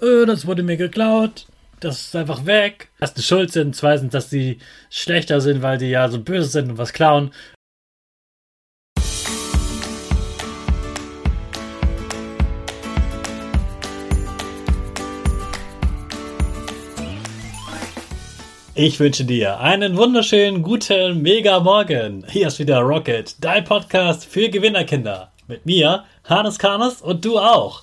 äh, das wurde mir geklaut, das ist einfach weg. Erstens schuld sind, zweitens, dass sie schlechter sind, weil die ja so böse sind und was klauen. Ich wünsche dir einen wunderschönen guten Mega Morgen. Hier ist wieder Rocket, dein Podcast für Gewinnerkinder. Mit mir, Hannes Karnes und du auch.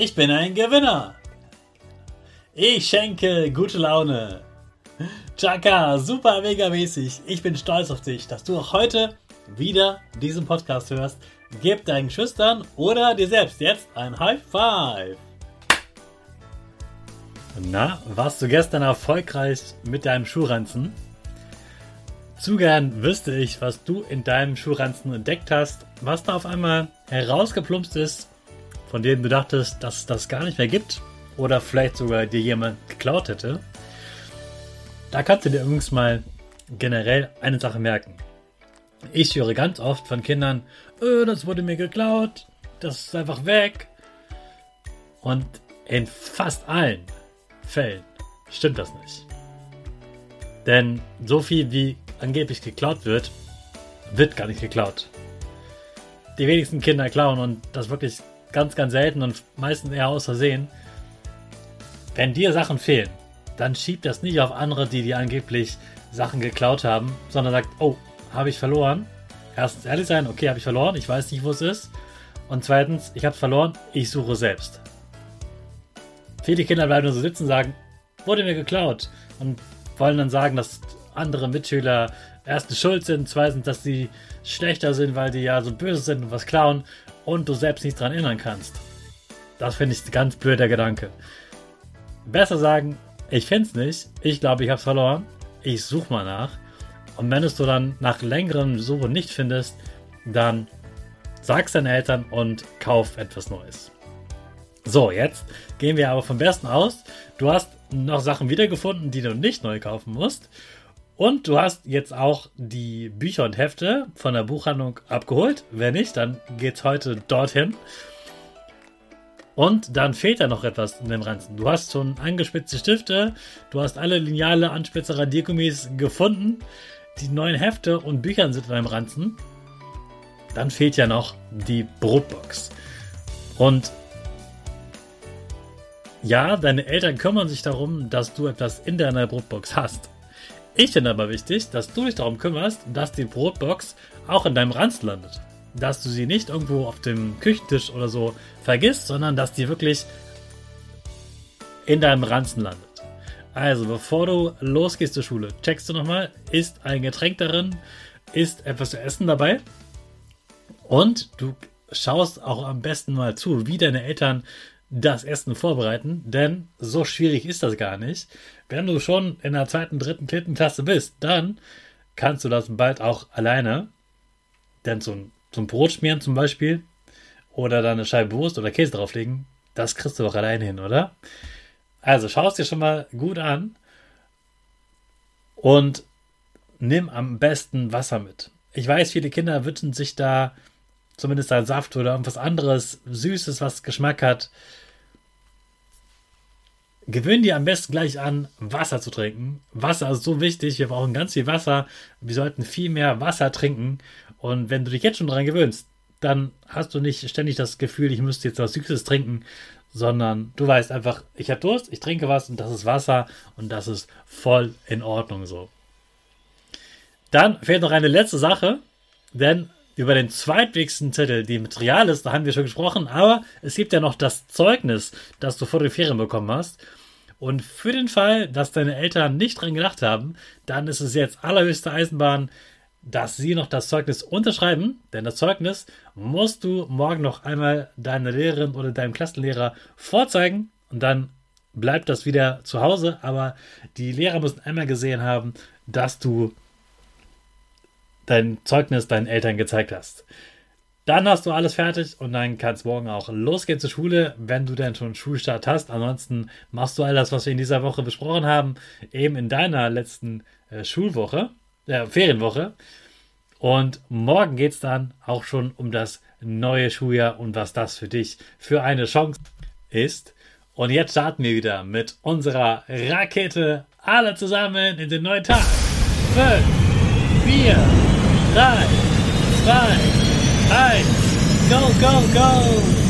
Ich bin ein Gewinner. Ich schenke gute Laune. Chaka, super mega mäßig. Ich bin stolz auf dich, dass du auch heute wieder diesen Podcast hörst. Gib deinen Schüchtern oder dir selbst jetzt ein High Five. Na, warst du gestern erfolgreich mit deinem Schuhranzen? Zu gern wüsste ich, was du in deinem Schuhranzen entdeckt hast, was da auf einmal herausgeplumpst ist, von dem du dachtest, dass das gar nicht mehr gibt oder vielleicht sogar dir jemand geklaut hätte. Da kannst du dir übrigens mal generell eine Sache merken. Ich höre ganz oft von Kindern, oh, das wurde mir geklaut, das ist einfach weg. Und in fast allen Fällen stimmt das nicht. Denn so viel wie angeblich geklaut wird, wird gar nicht geklaut. Die wenigsten Kinder klauen und das wirklich ganz, ganz selten und meistens eher aus Versehen. Wenn dir Sachen fehlen, dann schiebt das nicht auf andere, die dir angeblich Sachen geklaut haben, sondern sagt, oh, habe ich verloren. Erstens ehrlich sein, okay, habe ich verloren, ich weiß nicht, wo es ist. Und zweitens, ich habe es verloren, ich suche selbst. Viele Kinder bleiben nur so sitzen und sagen, wurde mir geklaut. Und wollen dann sagen, dass andere Mitschüler erstens schuld sind, zweitens, dass sie schlechter sind, weil die ja so böse sind und was klauen und du selbst nicht daran erinnern kannst. Das finde ich ein ganz blöder Gedanke. Besser sagen, ich finde es nicht. Ich glaube, ich habe es verloren. Ich suche mal nach. Und wenn es du dann nach längerem Suchen nicht findest, dann sag's deinen Eltern und kauf etwas Neues. So, jetzt gehen wir aber vom Besten aus. Du hast noch Sachen wiedergefunden, die du nicht neu kaufen musst. Und du hast jetzt auch die Bücher und Hefte von der Buchhandlung abgeholt. Wenn nicht, dann geht's heute dorthin. Und dann fehlt da noch etwas in dem Ranzen. Du hast schon angespitzte Stifte, du hast alle Lineale, Anspitze, Radiergummis gefunden. Die neuen Hefte und Bücher sind in deinem Ranzen. Dann fehlt ja noch die Brotbox. Und ja, deine Eltern kümmern sich darum, dass du etwas in deiner Brotbox hast. Ich finde aber wichtig, dass du dich darum kümmerst, dass die Brotbox auch in deinem Ranzen landet dass du sie nicht irgendwo auf dem Küchentisch oder so vergisst, sondern dass die wirklich in deinem Ranzen landet. Also, bevor du losgehst zur Schule, checkst du nochmal, ist ein Getränk darin, ist etwas zu essen dabei und du schaust auch am besten mal zu, wie deine Eltern das Essen vorbereiten, denn so schwierig ist das gar nicht. Wenn du schon in der zweiten, dritten, vierten Klasse bist, dann kannst du das bald auch alleine. Denn so ein Brot schmieren zum Beispiel oder dann eine Scheibe Wurst oder Käse drauflegen, das kriegst du auch alleine hin, oder? Also schau es dir schon mal gut an und nimm am besten Wasser mit. Ich weiß, viele Kinder wünschen sich da zumindest einen Saft oder irgendwas anderes, Süßes, was Geschmack hat. Gewöhn dir am besten gleich an, Wasser zu trinken. Wasser ist so wichtig, wir brauchen ganz viel Wasser. Wir sollten viel mehr Wasser trinken. Und wenn du dich jetzt schon daran gewöhnst, dann hast du nicht ständig das Gefühl, ich müsste jetzt was Süßes trinken, sondern du weißt einfach, ich habe Durst, ich trinke was und das ist Wasser und das ist voll in Ordnung so. Dann fehlt noch eine letzte Sache, denn über den zweitwichtigsten Zettel, die Material ist, da haben wir schon gesprochen, aber es gibt ja noch das Zeugnis, das du vor den Ferien bekommen hast. Und für den Fall, dass deine Eltern nicht dran gedacht haben, dann ist es jetzt allerhöchste Eisenbahn, dass sie noch das Zeugnis unterschreiben, denn das Zeugnis musst du morgen noch einmal deiner Lehrerin oder deinem Klassenlehrer vorzeigen. Und dann bleibt das wieder zu Hause, aber die Lehrer müssen einmal gesehen haben, dass du dein Zeugnis deinen Eltern gezeigt hast. Dann hast du alles fertig und dann kannst morgen auch losgehen zur Schule, wenn du denn schon Schulstart hast. Ansonsten machst du all das, was wir in dieser Woche besprochen haben, eben in deiner letzten äh, Schulwoche, äh, Ferienwoche. Und morgen geht es dann auch schon um das neue Schuljahr und was das für dich für eine Chance ist. Und jetzt starten wir wieder mit unserer Rakete alle zusammen in den neuen Tag. 5, 4, drei, zwei, eins, go, go, go!